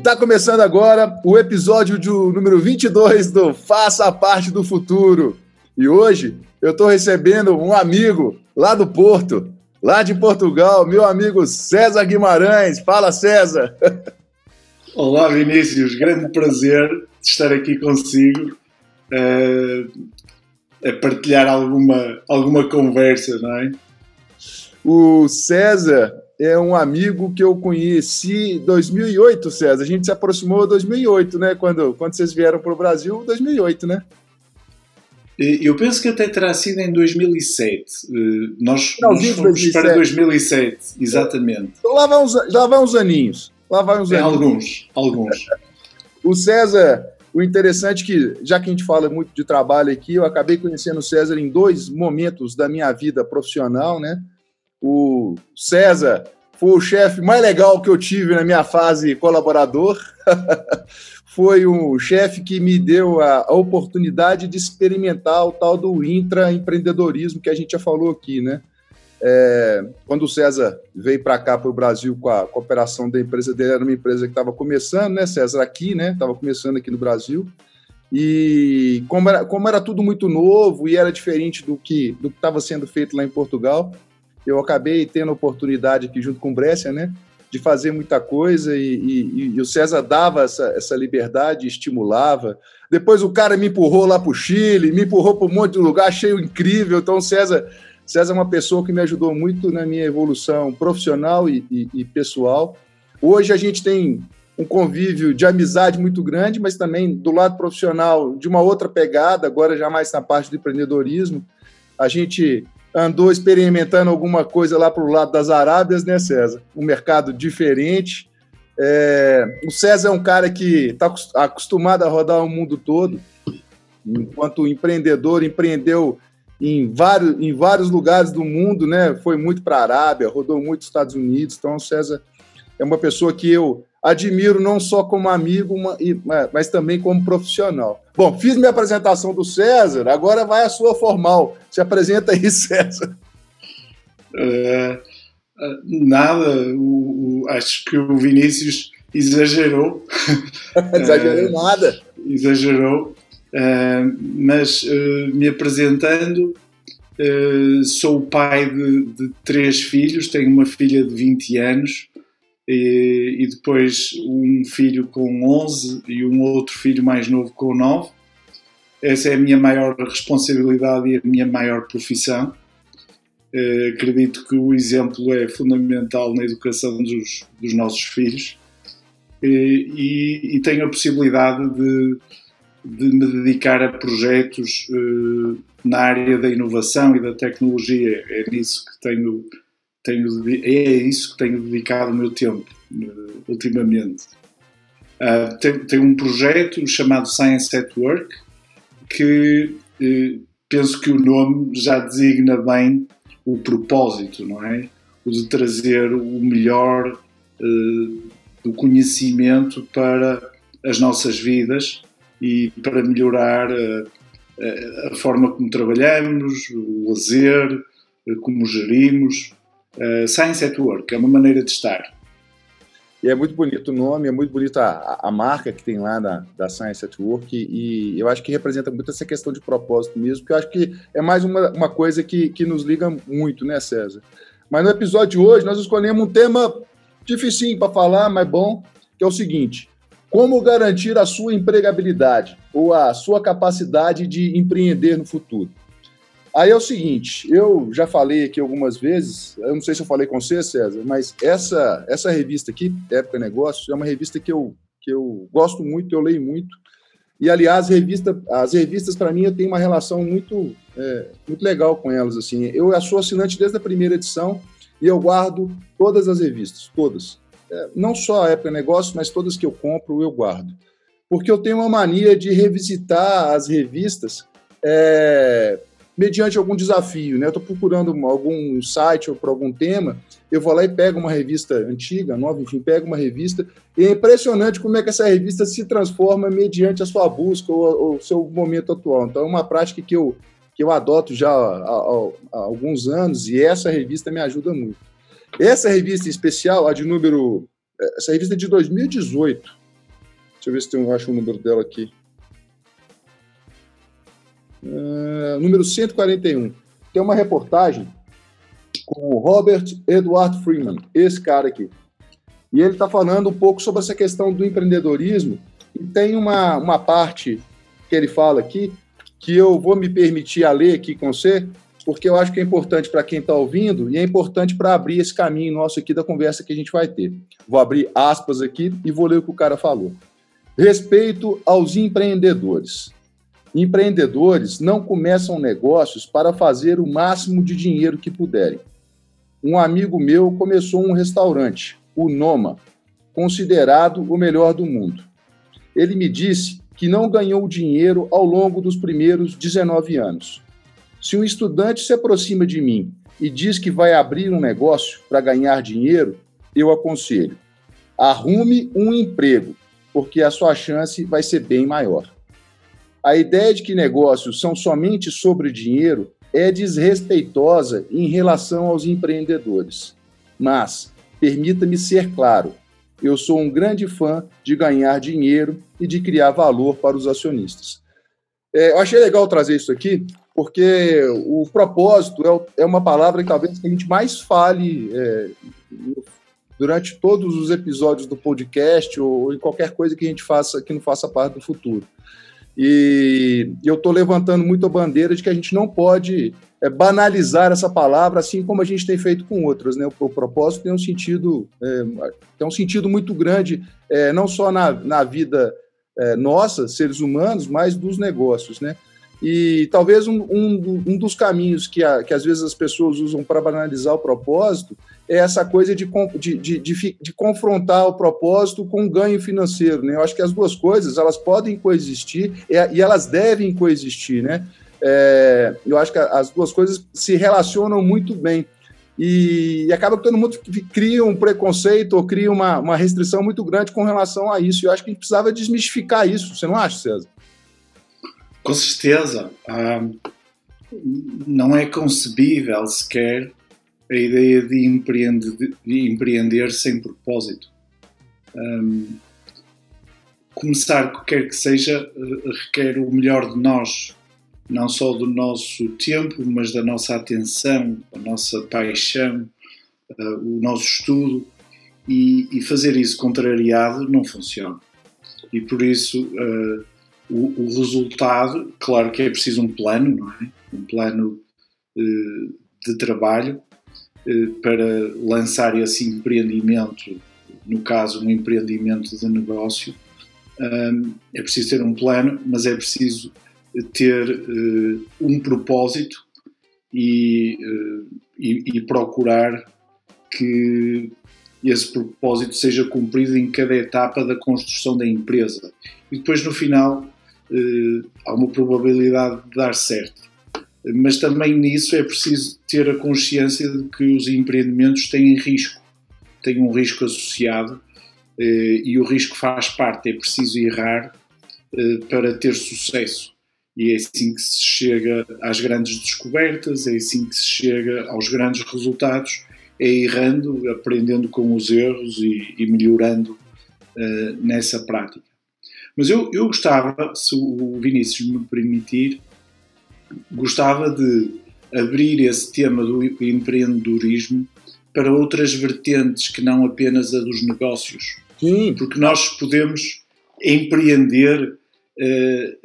está começando agora o episódio de número 22 do Faça a Parte do Futuro. E hoje eu estou recebendo um amigo lá do Porto, lá de Portugal, meu amigo César Guimarães. Fala, César! Olá, Vinícius. Grande prazer de estar aqui consigo uh, a partilhar alguma, alguma conversa, não é? O César é um amigo que eu conheci em 2008, César. A gente se aproximou em 2008, né? Quando, quando vocês vieram para o Brasil, 2008, né? Eu penso que até terá sido em 2007. Eh, nós, Não, nós fomos 2007. para 2007, exatamente. Então lá vai uns, lá uns aninhos. Lá vai uns é, aninhos. Alguns, alguns. o César, o interessante é que, já que a gente fala muito de trabalho aqui, eu acabei conhecendo o César em dois momentos da minha vida profissional, né? O César foi o chefe mais legal que eu tive na minha fase colaborador. foi um chefe que me deu a, a, oportunidade de experimentar o tal do intraempreendedorismo que a gente já falou aqui, né? É, quando o César veio para cá, para o Brasil, com a cooperação da empresa dele, era uma empresa que estava começando, né, César, aqui, né, estava começando aqui no Brasil, e como era, como era tudo muito novo e era diferente do que do estava sendo feito lá em Portugal, eu acabei tendo a oportunidade aqui junto com o Brescia, né, de fazer muita coisa e, e, e, o César dava essa, essa liberdade, estimulava. Depois o cara me empurrou lá para o Chile, me empurrou para um monte de lugar, achei incrível. Então o César, César é uma pessoa que me ajudou muito na minha evolução profissional e, e pessoal. Hoje a gente tem um convívio de amizade muito grande, mas também do lado profissional de uma outra pegada, agora já mais na parte do empreendedorismo. A gente andou experimentando alguma coisa lá para o lado das Arábias, né, César? Um mercado diferente. É, o César é um cara que está acostumado a rodar o mundo todo, enquanto empreendedor, empreendeu em vários, em vários lugares do mundo, né? Foi muito para a Arábia, rodou muito Estados Unidos. Então, o César é uma pessoa que eu admiro não só como amigo, mas também como profissional. Bom, fiz minha apresentação do César, agora vai a sua formal. Se apresenta aí, César. É, é nada, o, o, acho que o Vinícius exagerou. Exagerei é, nada. Exagerou, é, mas é, me apresentando, sou o pai de, de três filhos, tenho uma filha de 20 anos e, e, depois um filho com 11 e um outro filho mais novo com 9. Essa é a minha maior responsabilidade e a minha maior profissão. Uh, acredito que o exemplo é fundamental na educação dos, dos nossos filhos uh, e, e, tenho a possibilidade de, de me dedicar a projetos uh, na área da inovação e da tecnologia. É nisso que tenho tenho, é isso que tenho dedicado o meu tempo uh, ultimamente. Uh, um projeto chamado Science at Work que uh, penso que o nome já designa bem o propósito, não é? O de trazer o melhor do conhecimento para as nossas vidas e para melhorar a forma como trabalhamos, o lazer, como gerimos, uh, Science at Work, é uma maneira de estar. E é muito bonito o nome, é muito bonita a, a, marca que tem lá da, da Science at Work, e, e, eu acho que representa muito essa questão de propósito mesmo, porque eu acho que é mais uma, uma coisa que, que nos liga muito, né, César? Mas no episódio de hoje nós escolhemos um tema dificinho para falar, mas bom, que é o seguinte: como garantir a sua empregabilidade ou a sua capacidade de empreender no futuro? Aí é o seguinte, eu já falei aqui algumas vezes, eu não sei se eu falei com você, César, mas essa, essa revista aqui, Época Negócios, é uma revista que eu, que eu gosto muito, eu leio muito. E, aliás, revista, as revistas, para mim, eu tenho uma relação muito, é, muito legal com elas. assim. Eu sou assinante desde a primeira edição e eu guardo todas as revistas, todas. É, não só a Época Negócios, mas todas que eu compro, eu guardo. Porque eu tenho uma mania de revisitar as revistas é, mediante algum desafio, né? Eu estou procurando algum site ou por algum tema, eu vou lá e pego uma revista antiga, nova, enfim, pego uma revista, e é impressionante como é que essa revista se transforma mediante a sua busca ou o seu momento atual. Então, é uma prática que eu, que eu adoto já há, há, há alguns anos, e essa revista me ajuda muito. Essa revista especial, a de número. Essa revista é de 2018, Deixa eu ver se tem, eu acho o número dela aqui. Uh, número 141. Tem uma reportagem com o Robert Edward Freeman, esse cara aqui. E ele está falando um pouco sobre essa questão do empreendedorismo. E tem uma, uma parte que ele fala aqui que eu vou me permitir a ler aqui com você, porque eu acho que é importante para quem está ouvindo e é importante para abrir esse caminho nosso aqui da conversa que a gente vai ter. Vou abrir aspas aqui e vou ler o que o cara falou. Respeito aos empreendedores. Empreendedores não começam negócios para fazer o máximo de dinheiro que puderem. Um amigo meu começou um restaurante, o Noma, considerado o melhor do mundo. Ele me disse que não ganhou dinheiro ao longo dos primeiros 19 anos. Se um estudante se aproxima de mim e diz que vai abrir um negócio para ganhar dinheiro, eu aconselho: arrume um emprego, porque a sua chance vai ser bem maior. A ideia de que negócios são somente sobre dinheiro é desrespeitosa em relação aos empreendedores. Mas, permita-me ser claro, eu sou um grande fã de ganhar dinheiro e de criar valor para os acionistas. É, eu achei legal trazer isso aqui, porque o propósito é, é uma palavra que talvez a gente mais fale é, durante todos os episódios do podcast ou em qualquer coisa que a gente faça que não faça parte do futuro. E eu estou levantando muito a bandeira de que a gente não pode é, banalizar essa palavra, assim como a gente tem feito com outras. Né? O, o propósito tem um sentido, é, tem um sentido muito grande, é, não só na, na vida é, nossa, seres humanos, mas dos negócios. Né? E talvez um, um, um dos caminhos que, a, que às vezes as pessoas usam para banalizar o propósito é essa coisa de, de, de, de, de confrontar o propósito com o ganho financeiro. Né? Eu acho que as duas coisas elas podem coexistir e elas devem coexistir. Né? É, eu acho que as duas coisas se relacionam muito bem. E, e, acaba que todo mundo cria um preconceito ou cria uma, uma restrição muito grande com relação a isso. E eu acho que a gente precisava desmistificar isso. Você não acha, César? Com certeza. Não é concebível sequer a ideia de empreender, de empreender sem propósito. Um, começar, quer que seja, requer o melhor de nós, não só do nosso tempo, mas da nossa atenção, a nossa paixão, uh, o nosso estudo, e, e, fazer isso contrariado não funciona. E por isso uh, o, o, resultado, claro que é preciso um plano, não é? Um plano uh, de trabalho para lançar esse empreendimento, no caso, um empreendimento de negócio. É preciso ter um plano, mas é preciso ter uh, um propósito e, uh, e, e, procurar que esse propósito seja cumprido em cada etapa da construção da empresa. E depois, no final, há uma probabilidade de dar certo. Mas também nisso é preciso ter a consciência de que os empreendimentos têm risco, têm um risco associado e o risco faz parte, é preciso errar para ter sucesso e é assim que se chega às grandes descobertas, é assim que se chega aos grandes resultados, é errando, aprendendo com os erros e, e melhorando nessa prática. Mas eu, eu gostava, se o Vinícius me permitir, gostava de abrir esse tema do empreendedorismo para outras vertentes que não apenas a dos negócios. Sim. Porque nós podemos empreender é,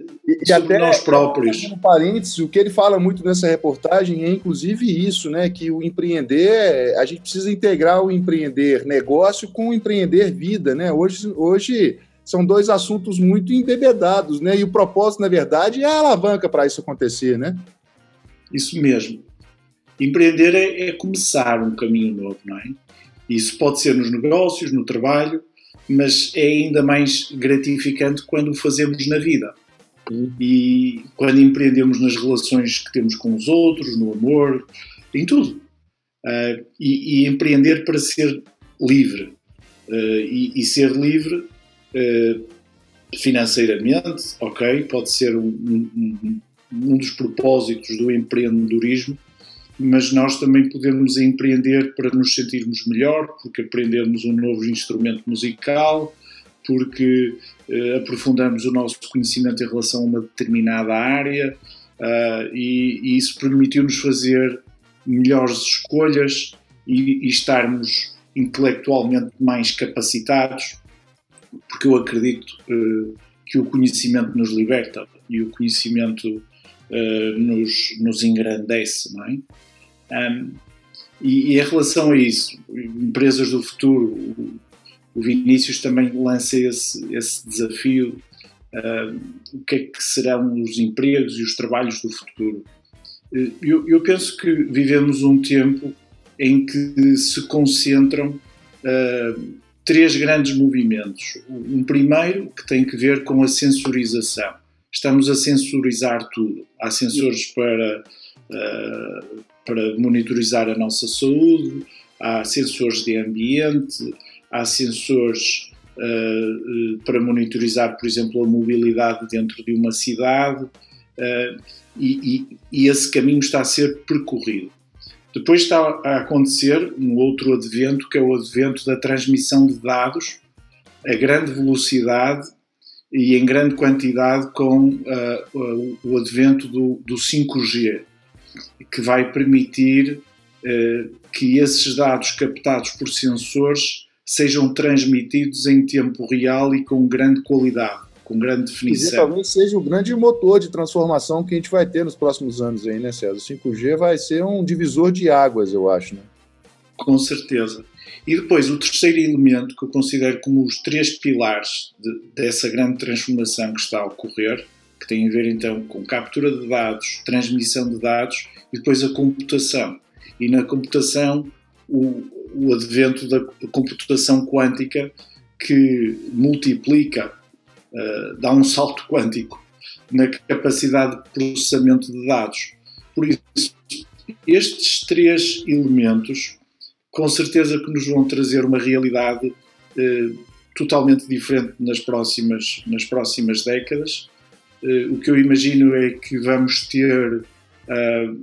e até nós próprios. Um parênteses, o que ele fala muito nessa reportagem é inclusive isso, né? Que o empreender, a gente precisa integrar o empreender negócio com o empreender vida, né? Hoje, hoje são dois assuntos muito embebedados, né? E o propósito, na verdade, é a alavanca para isso acontecer, né? Isso mesmo. Empreender é, é começar um caminho novo, não é? Isso pode ser nos negócios, no trabalho, mas é ainda mais gratificante quando o fazemos na vida. E quando empreendemos nas relações que temos com os outros, no amor, em tudo. Uh, e, e, empreender para ser livre. Uh, e, e, ser livre financeiramente, ok, pode ser um, um, um dos propósitos do empreendedorismo, mas nós também podemos empreender para nos sentirmos melhor, porque aprendemos um novo instrumento musical, porque uh, aprofundamos o nosso conhecimento em relação a uma determinada área uh, e, e, isso permitiu-nos fazer melhores escolhas e, e, estarmos intelectualmente mais capacitados, porque eu acredito uh, que o conhecimento nos liberta e o conhecimento nos, nos engrandece, não é? Um, e, e, em relação a isso, empresas do futuro, o Vinícius também lança esse, esse desafio. Uh, o que é que serão os empregos e os trabalhos do futuro? Uh, eu, eu, penso que vivemos um tempo em que se concentram uh, três grandes movimentos. Um primeiro que tem que ver com a sensorização. Estamos a sensorizar tudo. Há sensores para, uh, para monitorizar a nossa saúde, há sensores de ambiente, há sensores uh, para monitorizar, por exemplo, a mobilidade dentro de uma cidade uh, e, e, e, esse caminho está a ser percorrido. Depois está a acontecer um outro advento, que é o advento da transmissão de dados a grande velocidade e em grande quantidade com uh, o advento do, do 5G, que vai permitir que esses dados captados por sensores sejam transmitidos em tempo real e com grande qualidade, com grande definição. E talvez seja o grande motor de transformação que a gente vai ter nos próximos anos aí, né, César? O 5G vai ser um divisor de águas, eu acho, né? Com certeza. E depois, o terceiro elemento que eu considero como os três pilares de, dessa grande transformação que está a ocorrer, que tem a ver então com captura de dados, transmissão de dados e depois a computação. E na computação, o, o advento da computação quântica que multiplica, uh, dá um salto quântico na capacidade de processamento de dados. Por isso, estes três elementos, com certeza que nos vão trazer uma realidade uh, totalmente diferente nas próximas, nas próximas décadas. Uh, o que eu imagino é que vamos ter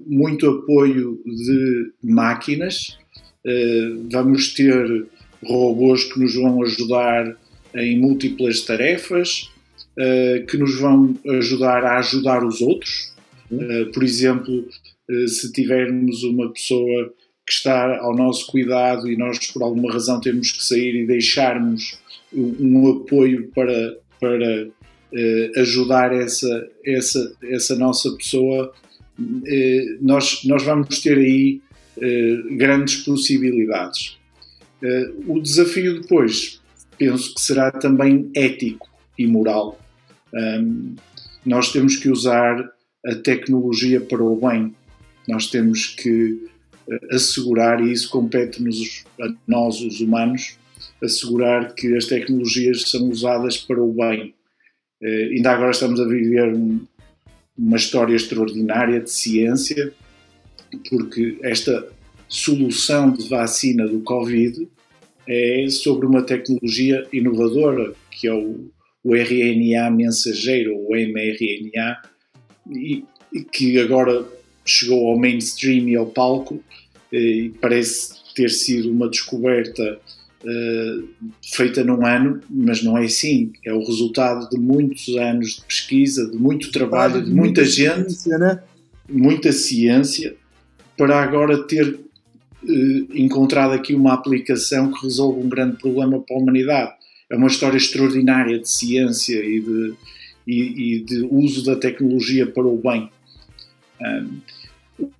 muito apoio de máquinas, eh, vamos ter robôs que nos vão ajudar em múltiplas tarefas, eh, que nos vão ajudar a ajudar os outros. Eh, por exemplo, se tivermos uma pessoa que está ao nosso cuidado e nós por alguma razão temos que sair e deixarmos um apoio para, para ajudar essa, essa, essa nossa pessoa, nós, nós vamos ter aí grandes possibilidades. O desafio depois, penso que será também ético e moral. Um, nós temos que usar a tecnologia para o bem. Nós temos que eh, assegurar, e isso compete-nos a nós, os humanos, assegurar que as tecnologias são usadas para o bem. Uh, ainda agora estamos a viver um, uma história extraordinária de ciência porque esta solução de vacina do Covid é sobre uma tecnologia inovadora, que é o, o RNA mensageiro, o mRNA, e, e, que agora chegou ao mainstream e ao palco, e parece ter sido uma descoberta uh, feita num ano, mas não é assim. É o resultado de muitos anos de pesquisa, de muito trabalho, de muita gente, ciência, né? muita ciência, para agora ter encontrado aqui uma aplicação que resolve um grande problema para a humanidade. É uma história extraordinária de ciência e de, e, e de uso da tecnologia para o bem.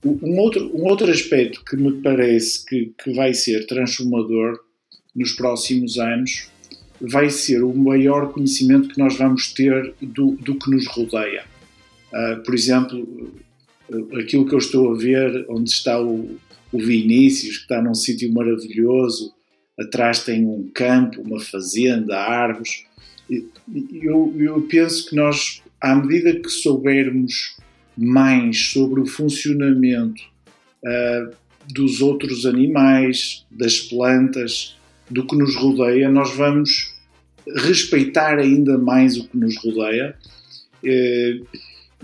Um outro, um outro aspecto que me parece que, que vai ser transformador nos próximos anos vai ser o maior conhecimento que nós vamos ter do, do que nos rodeia. Uh, por exemplo, aquilo que eu estou a ver, onde está o, o Vinícius, que está num sítio maravilhoso, atrás tem um campo, uma fazenda, árvores. Eu, eu penso que nós, à medida que soubermos mais sobre o funcionamento uh, dos outros animais, das plantas, do que nos rodeia, nós vamos respeitar ainda mais o que nos rodeia. Uh,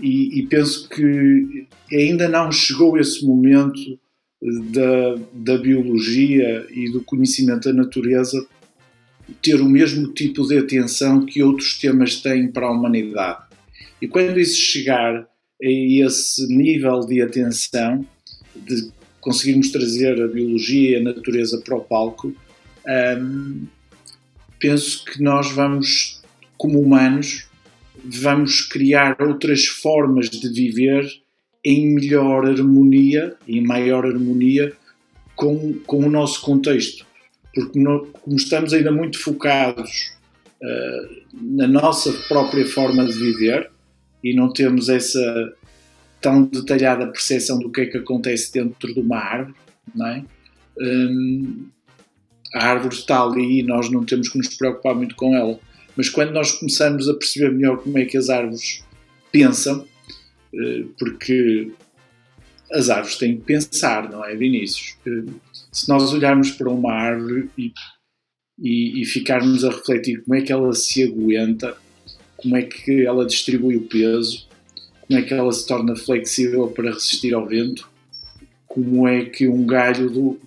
e, e, penso que ainda não chegou esse momento da, da biologia e do conhecimento da natureza ter o mesmo tipo de atenção que outros temas têm para a humanidade. E quando isso chegar a esse nível de atenção, de conseguirmos trazer a biologia e a natureza para o palco, hum, penso que nós vamos, como humanos, vamos criar outras formas de viver em melhor harmonia, em maior harmonia com, com o nosso contexto. Porque, como estamos ainda muito focados uh, na nossa própria forma de viver e não temos essa tão detalhada percepção do que é que acontece dentro de uma árvore, não é? Um, a árvore está ali e nós não temos que nos preocupar muito com ela. Mas quando nós começamos a perceber melhor como é que as árvores pensam, eh, porque as árvores têm que pensar, não é, Vinícius? Eh, se nós olharmos para uma árvore e, e, e ficarmos a refletir como é que ela se aguenta, como é que ela distribui o peso, como é que ela se torna flexível para resistir ao vento, como é que um galho do,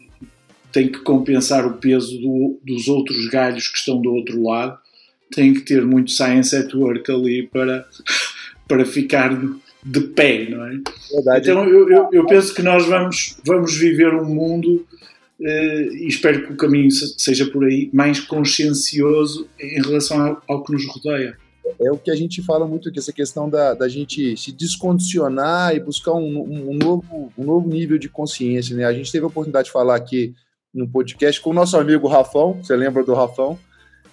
tem que compensar o peso do, dos outros galhos que estão do outro lado, tem que ter muito science at work ali para, para ficar de pé, não é? Verdade. Então eu, eu, eu, penso que nós vamos, vamos viver um mundo eh, e espero que o caminho seja por aí mais consciencioso em relação ao, ao que nos rodeia é o que a gente fala muito aqui, essa questão da, da gente se descondicionar e buscar um, um, novo, um novo nível de consciência. Né? A gente teve a oportunidade de falar aqui no podcast com o nosso amigo Rafão, você lembra do Rafão?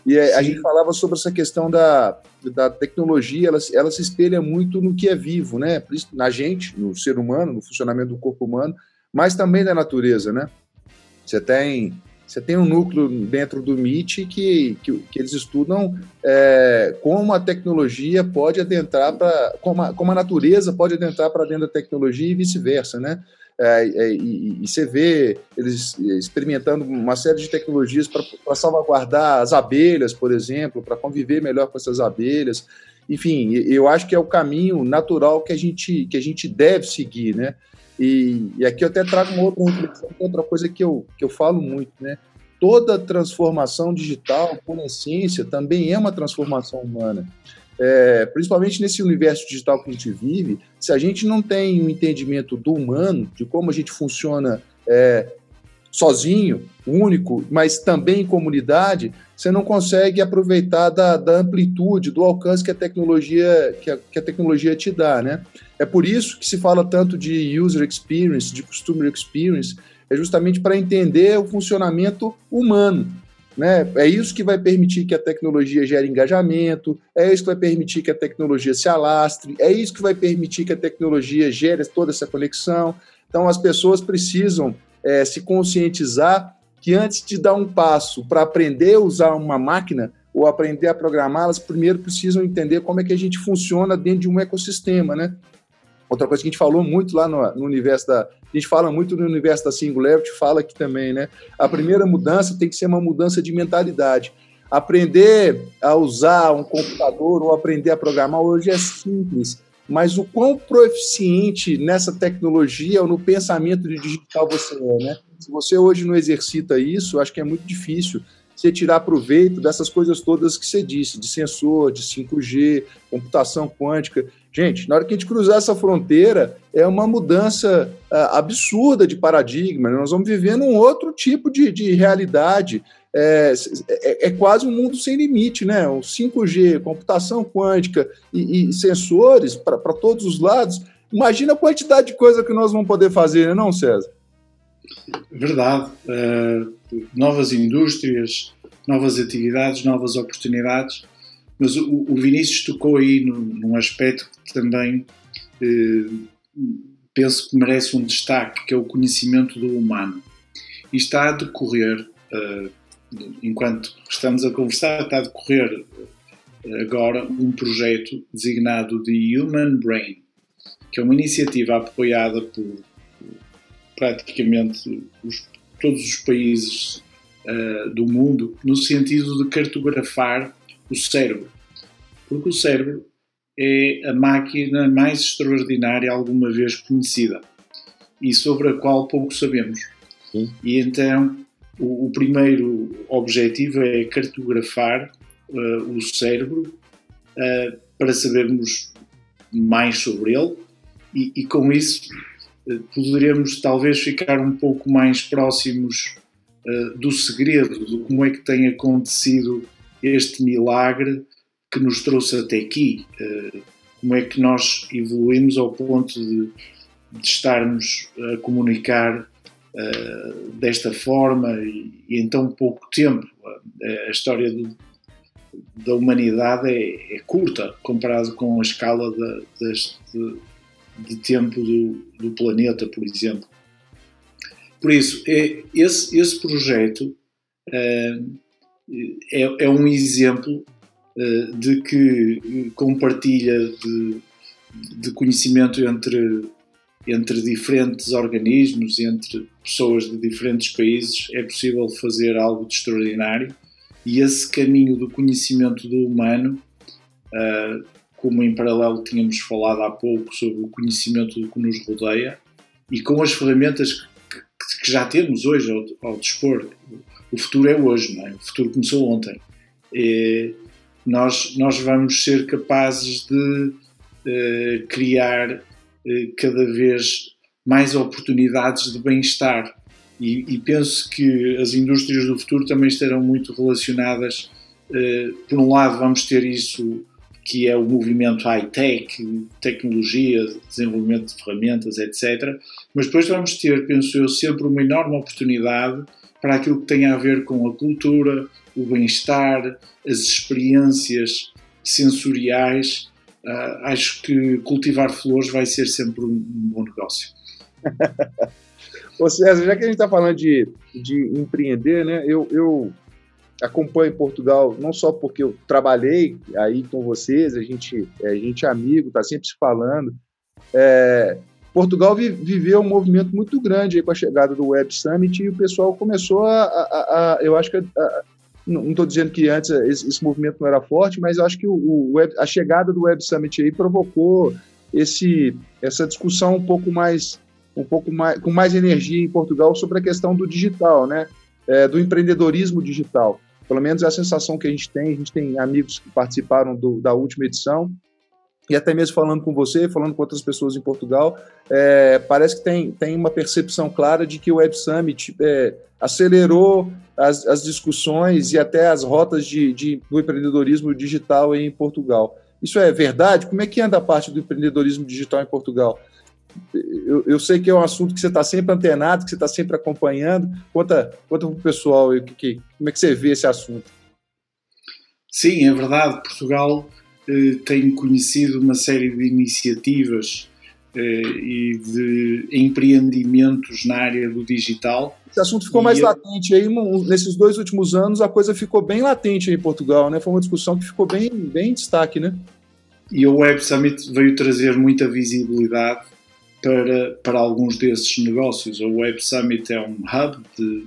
E Sim. a gente falava sobre essa questão da, da tecnologia, ela, ela se espelha muito no que é vivo, né? Na gente, no ser humano, no funcionamento do corpo humano, mas também da natureza, né? Você tem, você tem um núcleo dentro do MIT que, que, que eles estudam é, como a tecnologia pode adentrar para. Como, como a natureza pode adentrar para dentro da tecnologia e vice-versa, né? É, é, e, e, você vê eles experimentando uma série de tecnologias para salvaguardar as abelhas, por exemplo, para conviver melhor com essas abelhas. Enfim, eu acho que é o caminho natural que a gente, que a gente deve seguir, né? E, e aqui eu até trago uma outra reflexão, outra coisa que eu, que eu falo muito, né? Toda transformação digital, por essência, também é uma transformação humana é, principalmente nesse universo digital que a gente vive, se a gente não tem um entendimento do humano, de como a gente funciona é, sozinho, único, mas também em comunidade, você não consegue aproveitar da, da amplitude, do alcance que a tecnologia que a, que a, tecnologia te dá, né? É por isso que se fala tanto de user experience, de customer experience, é justamente para entender o funcionamento humano. Né? É isso que vai permitir que a tecnologia gere engajamento, é isso que vai permitir que a tecnologia se alastre, é isso que vai permitir que a tecnologia gere toda essa conexão. Então, as pessoas precisam é, se conscientizar que antes de dar um passo para aprender a usar uma máquina ou aprender a programá-las, primeiro precisam entender como é que a gente funciona dentro de um ecossistema, né? Outra coisa que a gente falou muito lá no, no universo da. A gente fala muito no universo da Singularity, fala aqui também, né? A primeira mudança tem que ser uma mudança de mentalidade. Aprender a usar um computador ou aprender a programar hoje é simples, mas o quão proficiente nessa tecnologia ou no pensamento de digital você é, né? Se você hoje não exercita isso, acho que é muito difícil você tirar proveito dessas coisas todas que você disse, de sensor, de 5G, computação quântica. Gente, na hora que a gente cruzar essa fronteira, é uma mudança uh, absurda de paradigma. Né? Nós vamos viver num outro tipo de, de realidade. É, é, é, quase um mundo sem limite, né? O 5G, computação quântica e, e sensores para todos os lados. Imagina a quantidade de coisa que nós vamos poder fazer, né, não, César? Verdade. Uh, novas indústrias, novas atividades, novas oportunidades. Mas o, o Vinícius tocou aí num, num aspecto que também eh, penso que merece um destaque, que é o conhecimento do humano. E está a decorrer, eh, enquanto estamos a conversar, está a decorrer agora um projeto designado de Human Brain, que é uma iniciativa apoiada por praticamente os, todos os países uh, do mundo, no sentido de cartografar o cérebro. Porque o cérebro é a máquina mais extraordinária alguma vez conhecida e sobre a qual pouco sabemos. Sim. E então O, o primeiro objetivo é cartografar uh, o cérebro uh, para sabermos mais sobre ele e, e com isso poderemos talvez ficar um pouco mais próximos do segredo, de como é que tem acontecido este milagre que nos trouxe até aqui. como é que nós evoluímos ao ponto de, de estarmos a comunicar uh, desta forma e, e, em tão pouco tempo. A, história do, da humanidade é, é, curta comparado com a escala de, de, de tempo do, do, planeta, por exemplo. Por isso, é, esse, esse projeto uh, é, é, um exemplo uh, de que compartilha de, de conhecimento entre entre diferentes organismos, entre pessoas de diferentes países, é possível fazer algo de extraordinário. E esse caminho do conhecimento do humano, uh, como em paralelo tínhamos falado há pouco sobre o conhecimento do que nos rodeia, e com as ferramentas que, que já temos hoje ao, ao, dispor, o futuro é hoje, não é? o futuro começou ontem. E nós, nós vamos ser capazes de uh, criar eh, cada vez mais oportunidades de bem-estar. E, e, penso que as indústrias do futuro também estarão muito relacionadas. Por um lado, vamos ter isso que é o movimento high-tech, tecnologia, desenvolvimento de ferramentas, etc. Mas depois vamos ter, penso eu, sempre uma enorme oportunidade para aquilo que tem a ver com a cultura, o bem-estar, as experiências sensoriais uh, acho que cultivar flores vai ser sempre um, um bom negócio. Ô César, já que a gente está falando de, de empreender, né, eu, eu acompanho Portugal não só porque eu trabalhei aí com vocês, a gente, a gente é amigo, está sempre se falando. É, Portugal vi, viveu um movimento muito grande com a chegada do Web Summit e o pessoal começou a, a, a eu acho que a, não estou dizendo que antes esse, esse, movimento não era forte, mas acho que o, o web, a chegada do Web Summit aí provocou esse, essa discussão um pouco mais um pouco mais com mais energia em Portugal sobre a questão do digital, né? É, do empreendedorismo digital. Pelo menos é a sensação que a gente tem. A gente tem amigos que participaram do, da última edição e até mesmo falando com você, falando com outras pessoas em Portugal, é, parece que tem, tem uma percepção clara de que o Web Summit é, acelerou as, as, discussões e até as rotas de, de, do empreendedorismo digital em Portugal. Isso é verdade? Como é que anda a parte do empreendedorismo digital em Portugal? Eu, eu sei que é um assunto que você está sempre antenado, que você está sempre acompanhando. Conta, conta para o pessoal que, que, como é que você vê esse assunto. Sim, é verdade. Portugal eh, tenho conhecido uma série de iniciativas eh, e de empreendimentos na área do digital. Esse assunto ficou mais latente aí nesses dois últimos anos. A coisa ficou bem latente em Portugal, né? Foi uma discussão que ficou bem, bem em destaque, né? E o Web Summit veio trazer muita visibilidade para, para alguns desses negócios. O Web Summit é um hub de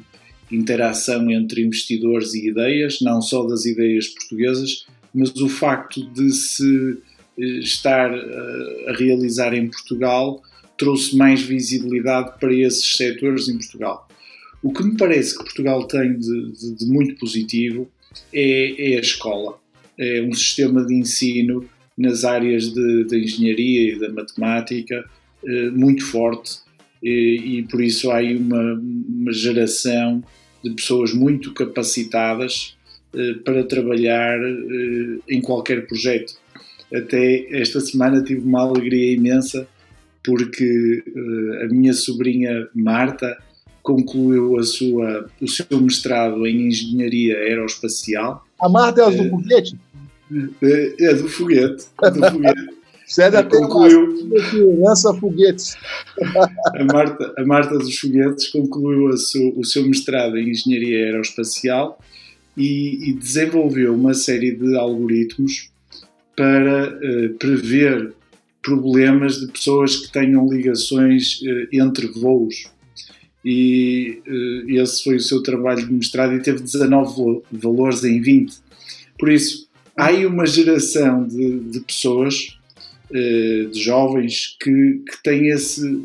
interação entre investidores e ideias, não só das ideias portuguesas, mas o facto de se eh, estar eh, a realizar em Portugal trouxe mais visibilidade para esses setores em Portugal. O que me parece que Portugal tem de, de, de muito positivo é, é, a escola. É um sistema de ensino nas áreas da engenharia e da matemática muito forte e, e, por isso há aí uma, uma geração de pessoas muito capacitadas eh, para trabalhar eh, em qualquer projeto. Até esta semana tive uma alegria imensa porque eh, a minha sobrinha Marta concluiu a sua, o seu mestrado em Engenharia Aeroespacial. A Marta é do foguete? É do foguete. Do foguete. É da concluiu... lança foguetes. A Marta, a Marta dos Foguetes concluiu seu, o seu mestrado em Engenharia Aeroespacial e, e desenvolveu uma série de algoritmos para uh, prever problemas de pessoas que tenham ligações uh, entre voos. E uh, esse foi o seu trabalho de mestrado e teve 19 valores em 20. Por isso, há aí uma geração de, de pessoas, de jovens, que, que têm esse,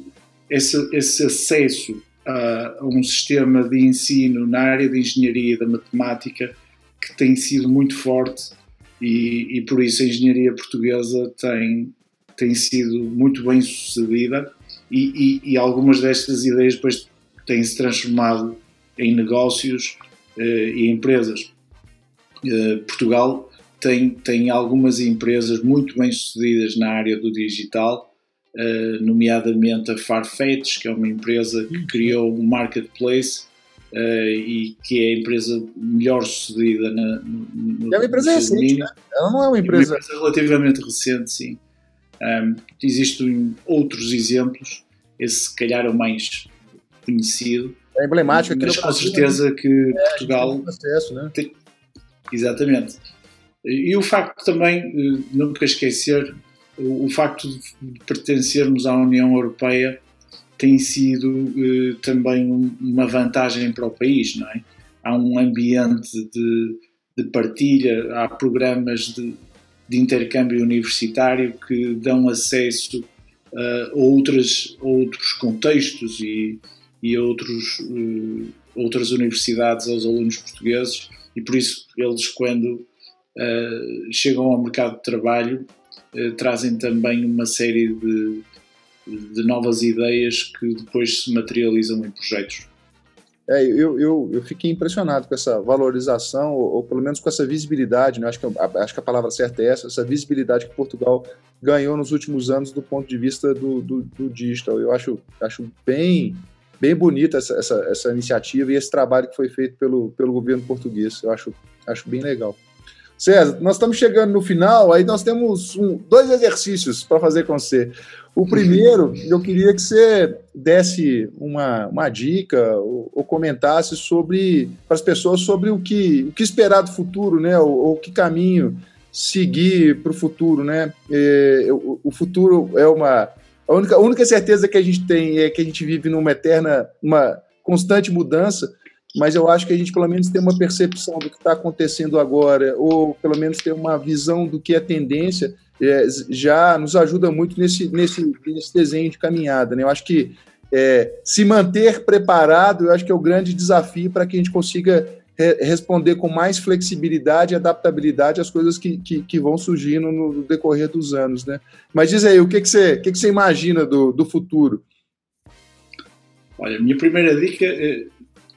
esse, esse acesso a, a, um sistema de ensino na área de engenharia e da matemática que tem sido muito forte e, e por isso a engenharia portuguesa tem, tem sido muito bem sucedida e, e, e algumas destas ideias depois têm-se transformado em negócios uh, e empresas. Uh, Portugal tem, tem algumas empresas muito bem sucedidas na área do digital, uh, nomeadamente a Farfetch, que é uma empresa que criou um marketplace e que é a empresa melhor sucedida na, no, É uma empresa recente, né? ela não é uma empresa... É uma empresa relativamente recente, sim. Um, existem outros exemplos, esse se calhar é o mais conhecido. É emblemático mas com certeza né? que é, Portugal. Acesso, né? tem... Exatamente. E o facto também, eh, nunca esquecer, o facto de pertencermos à União Europeia tem sido eh, também uma vantagem para o país, não é? Há um ambiente de, de partilha, há programas de, de intercâmbio universitário que dão acesso a outras, outros contextos e, e outros, uh, outras universidades aos alunos portugueses e por isso eles quando uh, chegam ao mercado de trabalho uh, trazem também uma série de, de novas ideias que depois se materializam em projetos. É, eu, eu, eu fiquei impressionado com essa valorização, ou, ou pelo menos com essa visibilidade, né? acho, que, acho que a palavra certa é essa, essa visibilidade que Portugal ganhou nos últimos anos do ponto de vista do, do, do digital. Eu acho, acho bem, bem bonita essa, essa, essa, iniciativa e esse trabalho que foi feito pelo, pelo governo português. Eu acho, acho bem legal. César, nós estamos chegando no final, aí nós temos um, dois exercícios para fazer com você. O primeiro, eu queria que você desse uma, uma dica ou, ou comentasse sobre para as pessoas sobre o que, o que esperar do futuro, né? Ou, ou que caminho seguir para o futuro, né? É, o, o, futuro é uma a única, a única certeza que a gente tem é que a gente vive numa eterna, uma constante mudança mas eu acho que a gente pelo menos tem uma percepção do que está acontecendo agora, ou pelo menos tem uma visão do que é tendência, é, já nos ajuda muito nesse, nesse, nesse desenho de caminhada. Né? Eu acho que é, se manter preparado, eu acho que é o grande desafio para que a gente consiga re responder com mais flexibilidade e adaptabilidade às coisas que, que, que vão surgindo no, decorrer dos anos. Né? Mas diz aí, o que, que, você, que, que você imagina do, do futuro? Olha, minha primeira dica é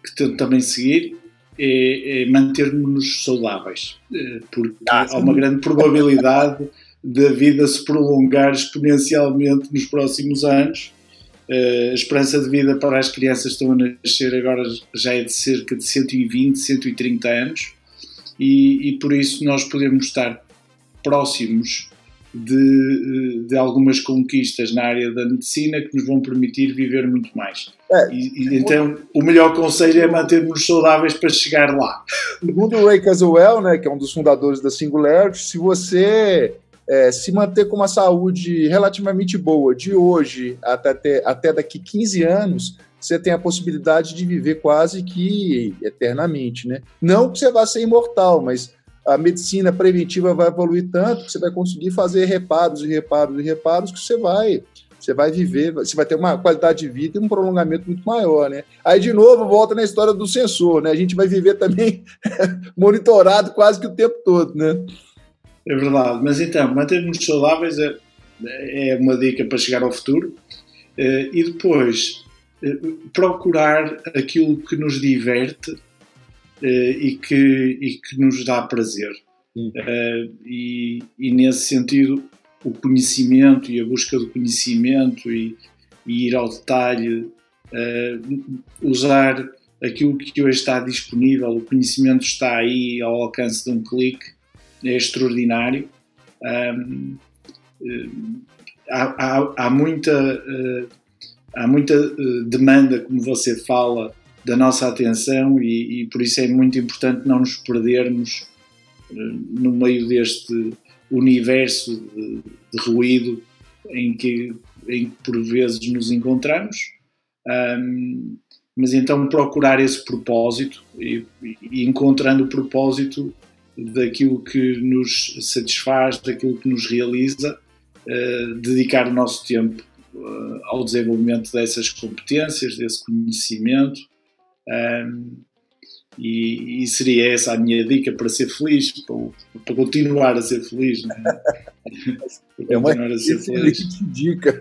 que tento também seguir é, é manter-nos saudáveis, eh, porque ah, há uma grande probabilidade da vida se prolongar exponencialmente nos próximos anos. Eh, a esperança de vida para as crianças que estão a nascer agora já é de cerca de 120, 130 anos, e, e por isso nós podemos estar próximos de, de, algumas conquistas na área da medicina que nos vão permitir viver muito mais. É, e, e, então, o melhor conselho é mantermos saudáveis para chegar lá. Segundo Ray Kurzweil, né, que é um dos fundadores da Singularity, se você é, se manter com uma saúde relativamente boa de hoje até, até daqui 15 anos, você tem a possibilidade de viver quase que eternamente, né? Não que você vá ser imortal, mas a medicina preventiva vai evoluir tanto que você vai conseguir fazer reparos e reparos e reparos que você vai você vai viver, você vai ter uma qualidade de vida e um prolongamento muito maior, né? Aí, de novo, volta na história do sensor, né? A gente vai viver também monitorado quase que o tempo todo, né? É verdade, mas então, manter-nos saudáveis é, é uma dica para chegar ao futuro eh, e depois eh, procurar aquilo que nos diverte e, que, e que nos dá prazer. Uh, e, e, nesse sentido, o conhecimento e a busca do conhecimento e, e ir ao detalhe, uh, usar aquilo que hoje está disponível, o conhecimento está aí ao alcance de um clique, é extraordinário. Há, há, há, muita, há muita demanda, como você fala, da nossa atenção e, e, por isso é muito importante não nos perdermos uh, no meio deste universo de, de, ruído em que, em que por vezes nos encontramos. Um, mas então procurar esse propósito e, e, encontrando o propósito daquilo que nos satisfaz, daquilo que nos realiza, uh, dedicar o nosso tempo uh, ao desenvolvimento dessas competências, desse conhecimento. Um, e, e, seria essa a minha dica para ser feliz, para, para continuar a ser feliz. Né? é uma a ser feliz. dica.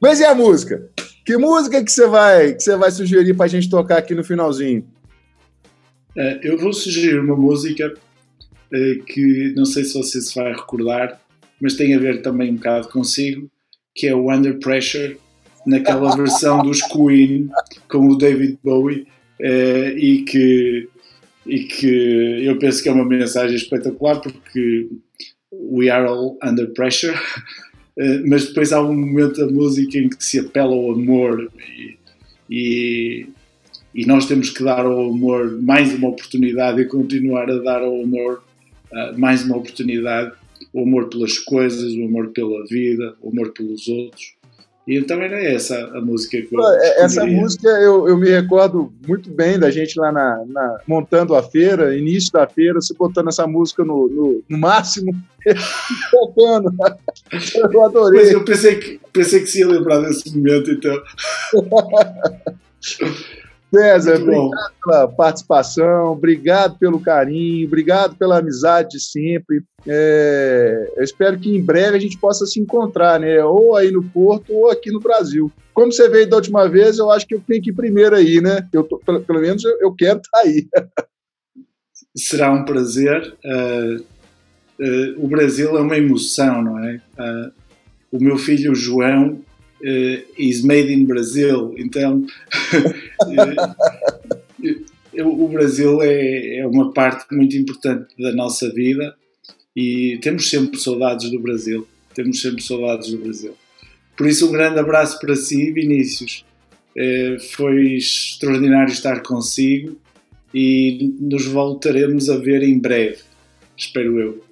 Mas e a música? Que música que você vai, que você vai sugerir para a gente tocar aqui no finalzinho? É, eu vou sugerir uma música é, que não sei se você se vai recordar, mas tem a ver também um bocado consigo, que é o Under Pressure, naquela versão dos Queen com o David Bowie, é, e, que, e que eu penso que é uma mensagem espetacular porque we are all under pressure eh, mas depois há um momento da música em que se apela ao amor e, e, e, nós temos que dar ao amor mais uma oportunidade e continuar a dar ao amor uh, mais uma oportunidade. O amor pelas coisas, o amor pela vida, o amor pelos outros então era essa a música que eu é, Essa música eu, eu me recordo muito bem da gente lá na, na, montando a feira, início da feira, se botando essa música no, no, no máximo, tocando. Eu adorei. Mas eu pensei que, pensei que se ia lembrar desse momento, então. César, obrigado pela participação, obrigado pelo carinho, obrigado pela amizade de sempre. É, eu espero que em breve a gente possa se encontrar, né? Ou aí no Porto ou aqui no Brasil. Como você veio da última vez, eu acho que eu tenho que ir primeiro aí, né? Eu tô, pelo, pelo, menos eu, eu quero estar tá aí. Será um prazer. Uh, uh, o Brasil é uma emoção, não é? Uh, o meu filho João uh, is made in Brazil. Então, uh, o Brasil é, é uma parte muito importante da nossa vida e temos sempre saudades do Brasil. Temos sempre saudades do Brasil. Por isso, um grande abraço para si, Vinícius. Uh, foi extraordinário estar consigo e nos voltaremos a ver em breve, espero eu.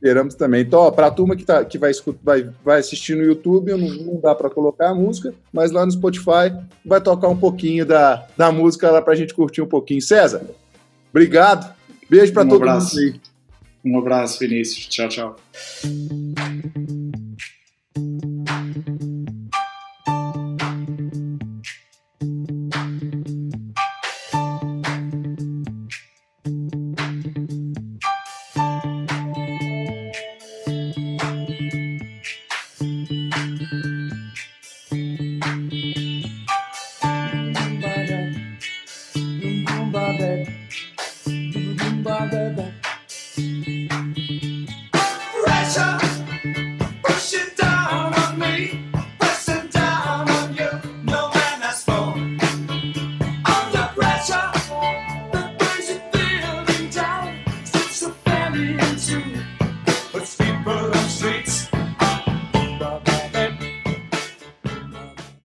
Esperamos também. Então, para a turma que, tá, que vai, vai, vai assistir no YouTube, não, não dá para colocar a música, mas lá no Spotify vai tocar um pouquinho da, da música lá para a gente curtir um pouquinho. César, obrigado. Beijo para um todo abraço. mundo aí. Um abraço, Vinícius. Tchau, tchau.